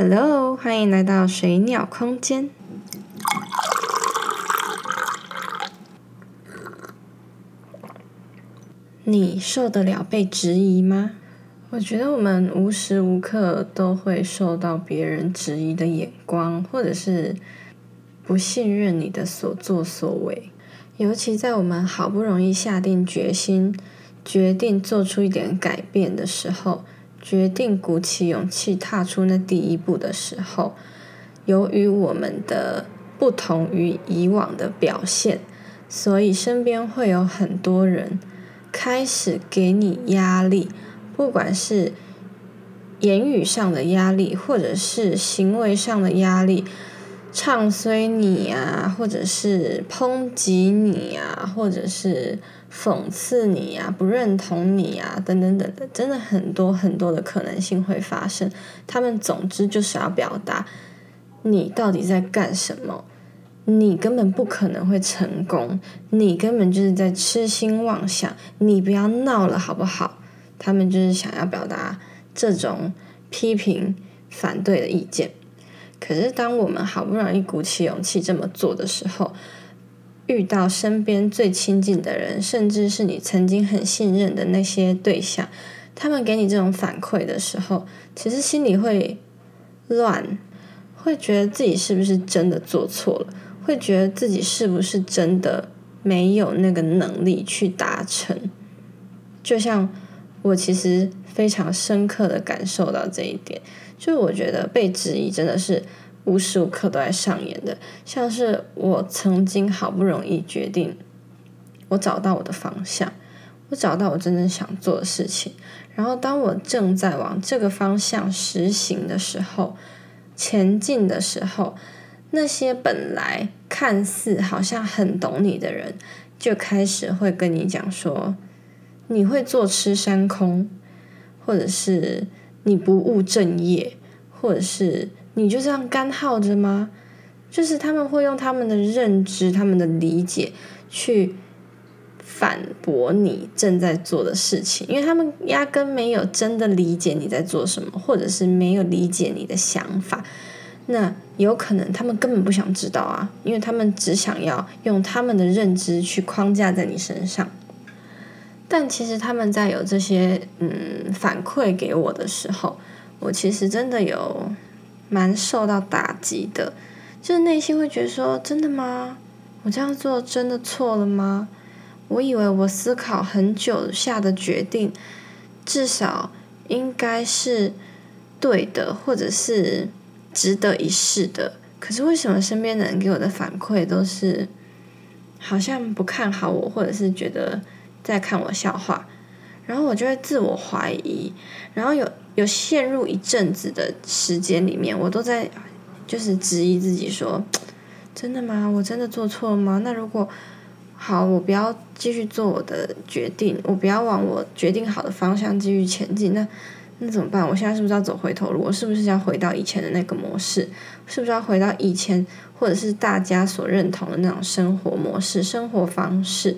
Hello，欢迎来到水鸟空间。你受得了被质疑吗？我觉得我们无时无刻都会受到别人质疑的眼光，或者是不信任你的所作所为。尤其在我们好不容易下定决心，决定做出一点改变的时候。决定鼓起勇气踏出那第一步的时候，由于我们的不同于以往的表现，所以身边会有很多人开始给你压力，不管是言语上的压力，或者是行为上的压力，唱衰你啊，或者是抨击你啊，或者是。讽刺你呀，不认同你呀，等等等等，真的很多很多的可能性会发生。他们总之就是要表达你到底在干什么，你根本不可能会成功，你根本就是在痴心妄想，你不要闹了好不好？他们就是想要表达这种批评、反对的意见。可是当我们好不容易鼓起勇气这么做的时候，遇到身边最亲近的人，甚至是你曾经很信任的那些对象，他们给你这种反馈的时候，其实心里会乱，会觉得自己是不是真的做错了，会觉得自己是不是真的没有那个能力去达成。就像我其实非常深刻的感受到这一点，就是我觉得被质疑真的是。无时无刻都在上演的，像是我曾经好不容易决定，我找到我的方向，我找到我真正想做的事情，然后当我正在往这个方向实行的时候，前进的时候，那些本来看似好像很懂你的人，就开始会跟你讲说，你会坐吃山空，或者是你不务正业，或者是。你就这样干耗着吗？就是他们会用他们的认知、他们的理解去反驳你正在做的事情，因为他们压根没有真的理解你在做什么，或者是没有理解你的想法。那有可能他们根本不想知道啊，因为他们只想要用他们的认知去框架在你身上。但其实他们在有这些嗯反馈给我的时候，我其实真的有。蛮受到打击的，就是内心会觉得说：“真的吗？我这样做真的错了吗？我以为我思考很久下的决定，至少应该是对的，或者是值得一试的。可是为什么身边的人给我的反馈都是好像不看好我，或者是觉得在看我笑话？然后我就会自我怀疑，然后有。”有陷入一阵子的时间里面，我都在就是质疑自己说：“真的吗？我真的做错了吗？那如果好，我不要继续做我的决定，我不要往我决定好的方向继续前进，那那怎么办？我现在是不是要走回头路？我是不是要回到以前的那个模式？是不是要回到以前或者是大家所认同的那种生活模式、生活方式？”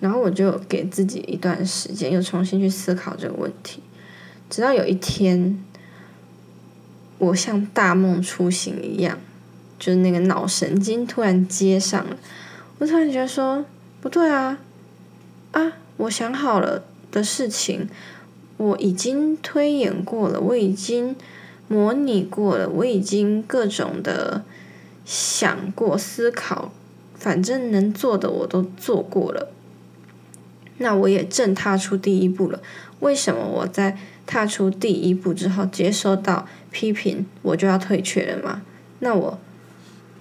然后我就给自己一段时间，又重新去思考这个问题。直到有一天，我像大梦初醒一样，就是那个脑神经突然接上了，我突然觉得说不对啊，啊，我想好了的事情，我已经推演过了，我已经模拟过了，我已经各种的想过思考，反正能做的我都做过了，那我也正踏出第一步了，为什么我在？踏出第一步之后，接收到批评，我就要退却了吗？那我，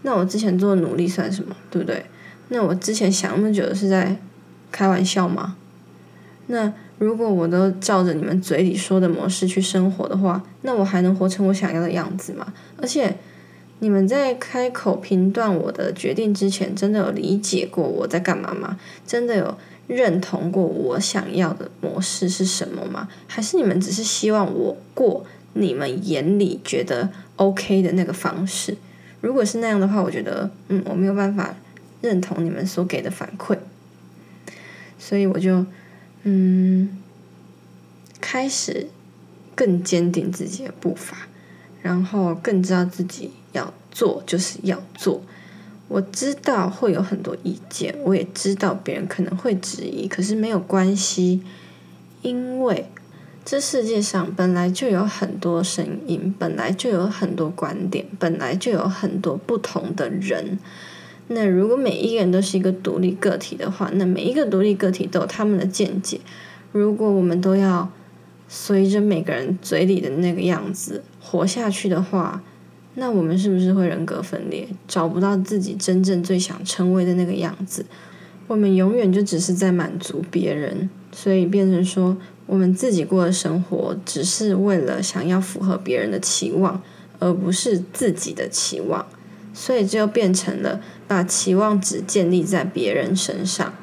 那我之前做的努力算什么？对不对？那我之前想那么久是在开玩笑吗？那如果我都照着你们嘴里说的模式去生活的话，那我还能活成我想要的样子吗？而且，你们在开口评断我的决定之前，真的有理解过我在干嘛吗？真的有？认同过我想要的模式是什么吗？还是你们只是希望我过你们眼里觉得 OK 的那个方式？如果是那样的话，我觉得嗯，我没有办法认同你们所给的反馈，所以我就嗯开始更坚定自己的步伐，然后更知道自己要做就是要做。我知道会有很多意见，我也知道别人可能会质疑，可是没有关系，因为这世界上本来就有很多声音，本来就有很多观点，本来就有很多不同的人。那如果每一个人都是一个独立个体的话，那每一个独立个体都有他们的见解。如果我们都要随着每个人嘴里的那个样子活下去的话，那我们是不是会人格分裂，找不到自己真正最想成为的那个样子？我们永远就只是在满足别人，所以变成说我们自己过的生活只是为了想要符合别人的期望，而不是自己的期望，所以就变成了把期望只建立在别人身上。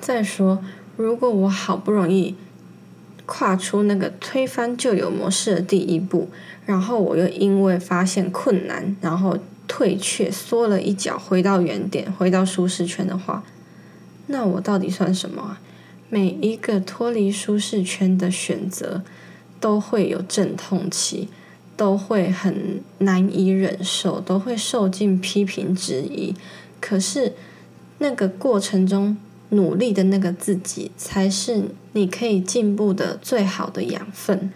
再说，如果我好不容易。跨出那个推翻旧有模式的第一步，然后我又因为发现困难，然后退却缩了一脚，回到原点，回到舒适圈的话，那我到底算什么？每一个脱离舒适圈的选择，都会有阵痛期，都会很难以忍受，都会受尽批评质疑。可是那个过程中。努力的那个自己，才是你可以进步的最好的养分。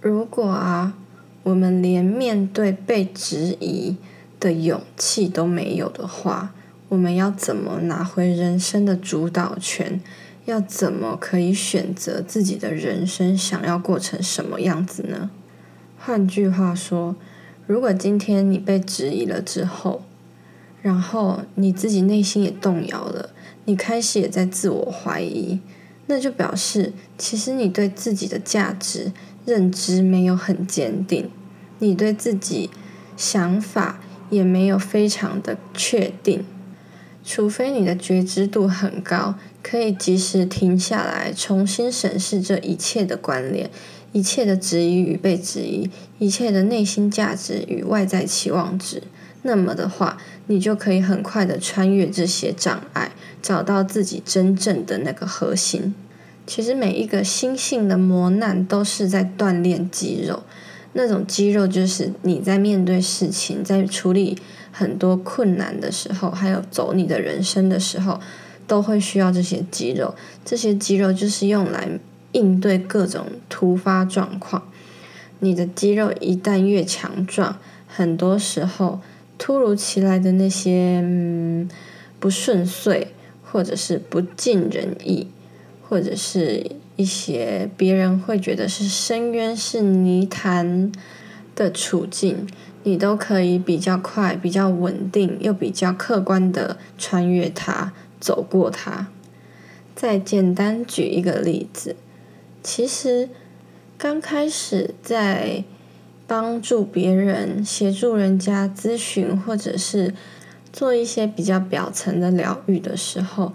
如果啊，我们连面对被质疑的勇气都没有的话，我们要怎么拿回人生的主导权？要怎么可以选择自己的人生想要过成什么样子呢？换句话说，如果今天你被质疑了之后，然后你自己内心也动摇了。你开始也在自我怀疑，那就表示其实你对自己的价值认知没有很坚定，你对自己想法也没有非常的确定。除非你的觉知度很高，可以及时停下来，重新审视这一切的关联，一切的质疑与被质疑，一切的内心价值与外在期望值。那么的话，你就可以很快的穿越这些障碍，找到自己真正的那个核心。其实每一个心性的磨难都是在锻炼肌肉，那种肌肉就是你在面对事情、在处理很多困难的时候，还有走你的人生的时候，都会需要这些肌肉。这些肌肉就是用来应对各种突发状况。你的肌肉一旦越强壮，很多时候。突如其来的那些嗯不顺遂，或者是不尽人意，或者是一些别人会觉得是深渊、是泥潭的处境，你都可以比较快、比较稳定又比较客观的穿越它、走过它。再简单举一个例子，其实刚开始在。帮助别人、协助人家咨询，或者是做一些比较表层的疗愈的时候，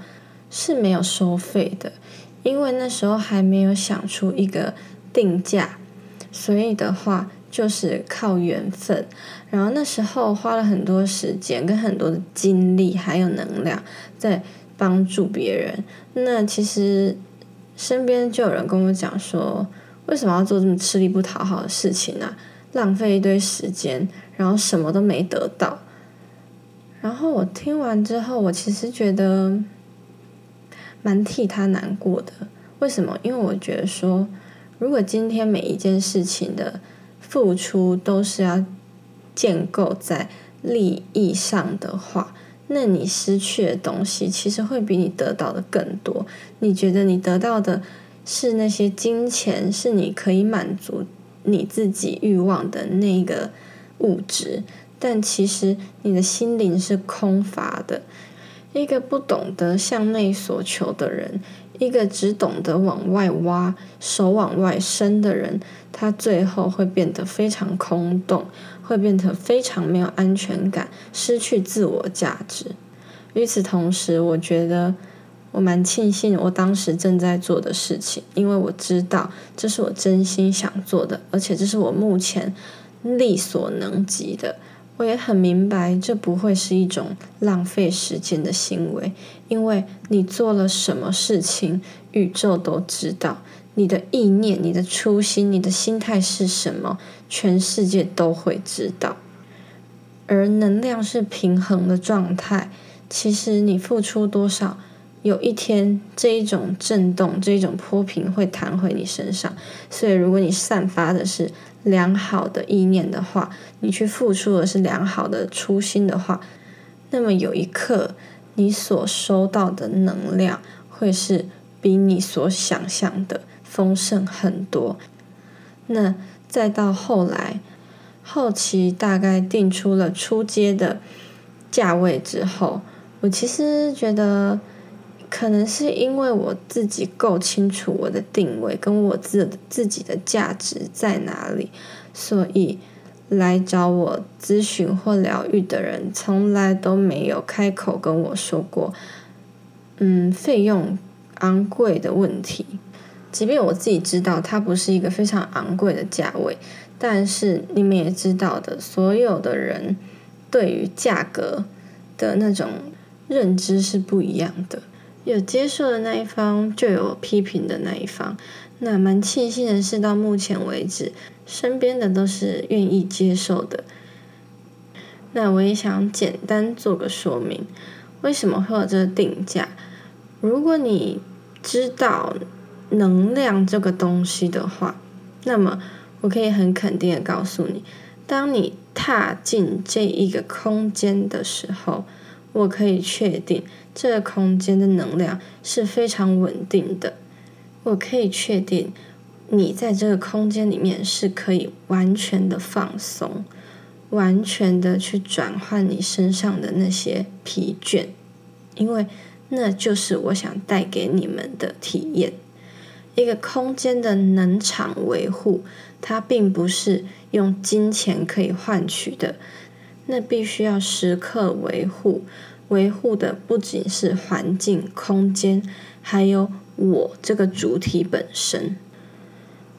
是没有收费的，因为那时候还没有想出一个定价，所以的话就是靠缘分。然后那时候花了很多时间、跟很多的精力还有能量在帮助别人。那其实身边就有人跟我讲说：“为什么要做这么吃力不讨好的事情呢？”浪费一堆时间，然后什么都没得到。然后我听完之后，我其实觉得蛮替他难过的。为什么？因为我觉得说，如果今天每一件事情的付出都是要建构在利益上的话，那你失去的东西其实会比你得到的更多。你觉得你得到的是那些金钱，是你可以满足。你自己欲望的那个物质，但其实你的心灵是空乏的。一个不懂得向内所求的人，一个只懂得往外挖、手往外伸的人，他最后会变得非常空洞，会变得非常没有安全感，失去自我价值。与此同时，我觉得。我蛮庆幸我当时正在做的事情，因为我知道这是我真心想做的，而且这是我目前力所能及的。我也很明白，这不会是一种浪费时间的行为，因为你做了什么事情，宇宙都知道。你的意念、你的初心、你的心态是什么，全世界都会知道。而能量是平衡的状态，其实你付出多少，有一天这一种震动、这一种波频会弹回你身上。所以，如果你散发的是良好的意念的话，你去付出的是良好的初心的话，那么有一刻你所收到的能量会是比你所想象的。丰盛很多，那再到后来，后期大概定出了出街的价位之后，我其实觉得，可能是因为我自己够清楚我的定位跟我自自己的价值在哪里，所以来找我咨询或疗愈的人，从来都没有开口跟我说过，嗯，费用昂贵的问题。即便我自己知道它不是一个非常昂贵的价位，但是你们也知道的，所有的人对于价格的那种认知是不一样的。有接受的那一方，就有批评的那一方。那蛮庆幸的是，到目前为止，身边的都是愿意接受的。那我也想简单做个说明，为什么会有这个定价？如果你知道。能量这个东西的话，那么我可以很肯定的告诉你，当你踏进这一个空间的时候，我可以确定这个空间的能量是非常稳定的。我可以确定你在这个空间里面是可以完全的放松，完全的去转换你身上的那些疲倦，因为那就是我想带给你们的体验。一个空间的能场维护，它并不是用金钱可以换取的，那必须要时刻维护。维护的不仅是环境、空间，还有我这个主体本身。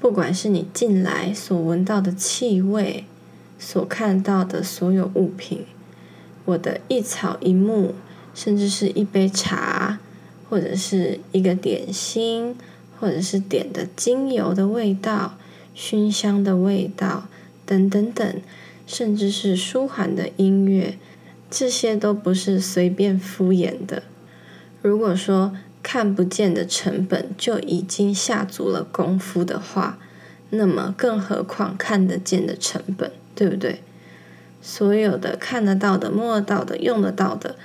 不管是你进来所闻到的气味，所看到的所有物品，我的一草一木，甚至是一杯茶，或者是一个点心。或者是点的精油的味道、熏香的味道等等等，甚至是舒缓的音乐，这些都不是随便敷衍的。如果说看不见的成本就已经下足了功夫的话，那么更何况看得见的成本，对不对？所有的看得到的、摸得到的、用得到的，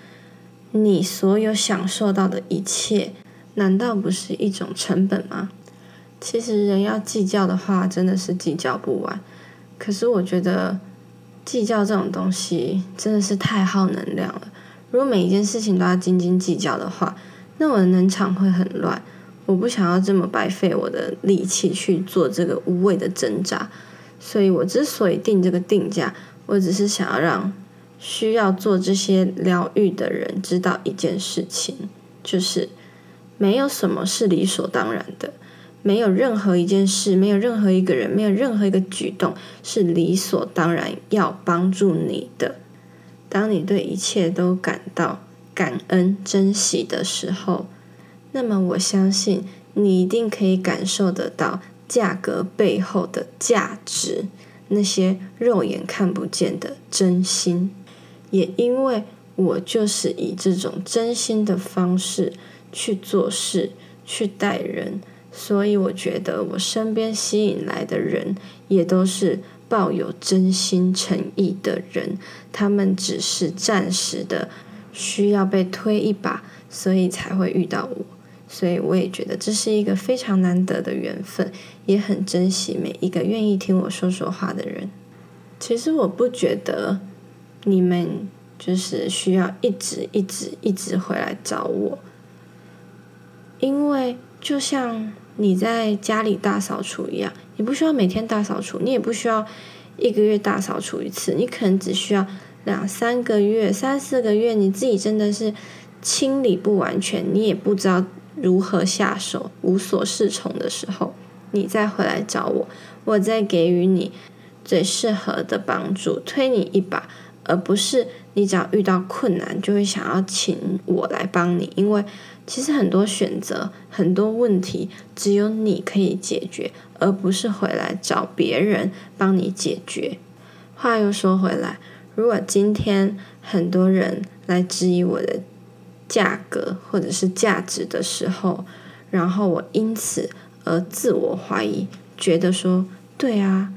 你所有享受到的一切。难道不是一种成本吗？其实人要计较的话，真的是计较不完。可是我觉得计较这种东西真的是太耗能量了。如果每一件事情都要斤斤计较的话，那我的能场会很乱。我不想要这么白费我的力气去做这个无谓的挣扎。所以我之所以定这个定价，我只是想要让需要做这些疗愈的人知道一件事情，就是。没有什么是理所当然的，没有任何一件事，没有任何一个人，没有任何一个举动是理所当然要帮助你的。当你对一切都感到感恩、珍惜的时候，那么我相信你一定可以感受得到价格背后的价值，那些肉眼看不见的真心。也因为我就是以这种真心的方式。去做事，去待人，所以我觉得我身边吸引来的人也都是抱有真心诚意的人，他们只是暂时的需要被推一把，所以才会遇到我。所以我也觉得这是一个非常难得的缘分，也很珍惜每一个愿意听我说说话的人。其实我不觉得你们就是需要一直一直一直回来找我。因为就像你在家里大扫除一样，你不需要每天大扫除，你也不需要一个月大扫除一次，你可能只需要两三个月、三四个月，你自己真的是清理不完全，你也不知道如何下手、无所适从的时候，你再回来找我，我再给予你最适合的帮助，推你一把，而不是你只要遇到困难就会想要请我来帮你。因为其实很多选择、很多问题，只有你可以解决，而不是回来找别人帮你解决。话又说回来，如果今天很多人来质疑我的价格或者是价值的时候，然后我因此而自我怀疑，觉得说，对啊，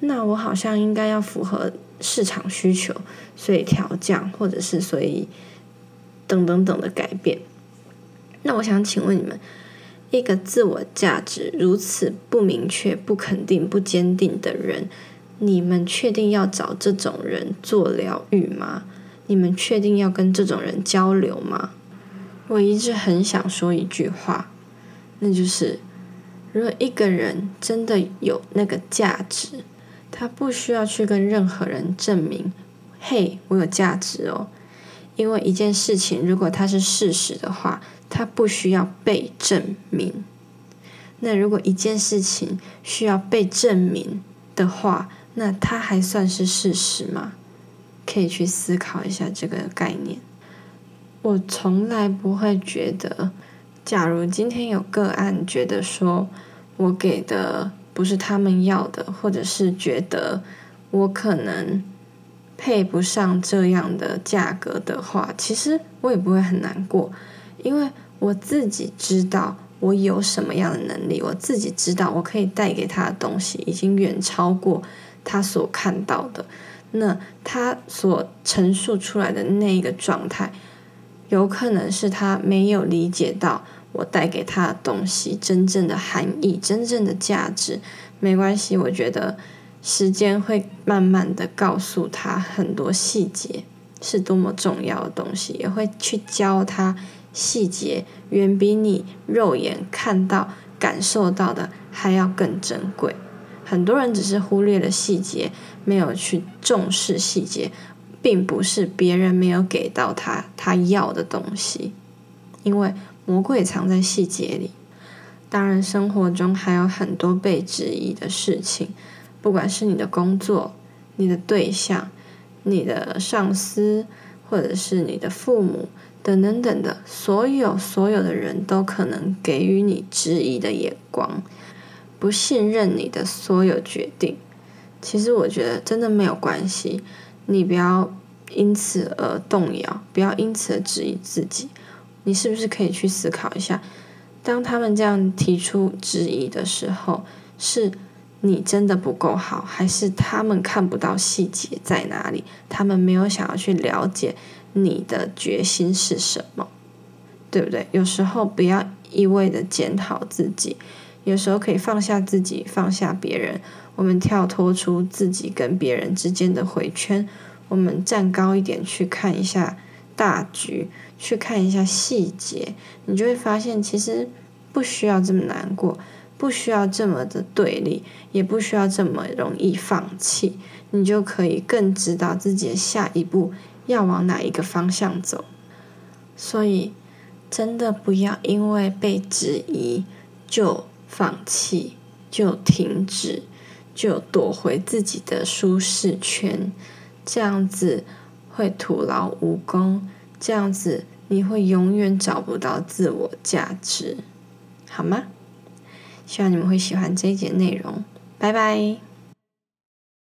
那我好像应该要符合市场需求，所以调降，或者是所以等等等的改变。那我想请问你们，一个自我价值如此不明确、不肯定、不坚定的人，你们确定要找这种人做疗愈吗？你们确定要跟这种人交流吗？我一直很想说一句话，那就是：如果一个人真的有那个价值，他不需要去跟任何人证明“嘿，我有价值哦”。因为一件事情，如果它是事实的话，它不需要被证明。那如果一件事情需要被证明的话，那它还算是事实吗？可以去思考一下这个概念。我从来不会觉得，假如今天有个案觉得说我给的不是他们要的，或者是觉得我可能配不上这样的价格的话，其实我也不会很难过，因为我自己知道我有什么样的能力，我自己知道我可以带给他的东西已经远超过他所看到的。那他所陈述出来的那一个状态，有可能是他没有理解到我带给他的东西真正的含义、真正的价值。没关系，我觉得时间会慢慢的告诉他很多细节是多么重要的东西，也会去教他细节远比你肉眼看到、感受到的还要更珍贵。很多人只是忽略了细节，没有去重视细节，并不是别人没有给到他他要的东西，因为魔鬼藏在细节里。当然，生活中还有很多被质疑的事情，不管是你的工作、你的对象、你的上司，或者是你的父母等等等的，所有所有的人都可能给予你质疑的眼光。不信任你的所有决定，其实我觉得真的没有关系。你不要因此而动摇，不要因此而质疑自己。你是不是可以去思考一下，当他们这样提出质疑的时候，是你真的不够好，还是他们看不到细节在哪里？他们没有想要去了解你的决心是什么，对不对？有时候不要一味的检讨自己。有时候可以放下自己，放下别人，我们跳脱出自己跟别人之间的回圈，我们站高一点去看一下大局，去看一下细节，你就会发现，其实不需要这么难过，不需要这么的对立，也不需要这么容易放弃，你就可以更知道自己的下一步要往哪一个方向走。所以，真的不要因为被质疑就。放弃就停止，就躲回自己的舒适圈，这样子会徒劳无功，这样子你会永远找不到自我价值，好吗？希望你们会喜欢这一节内容，拜拜。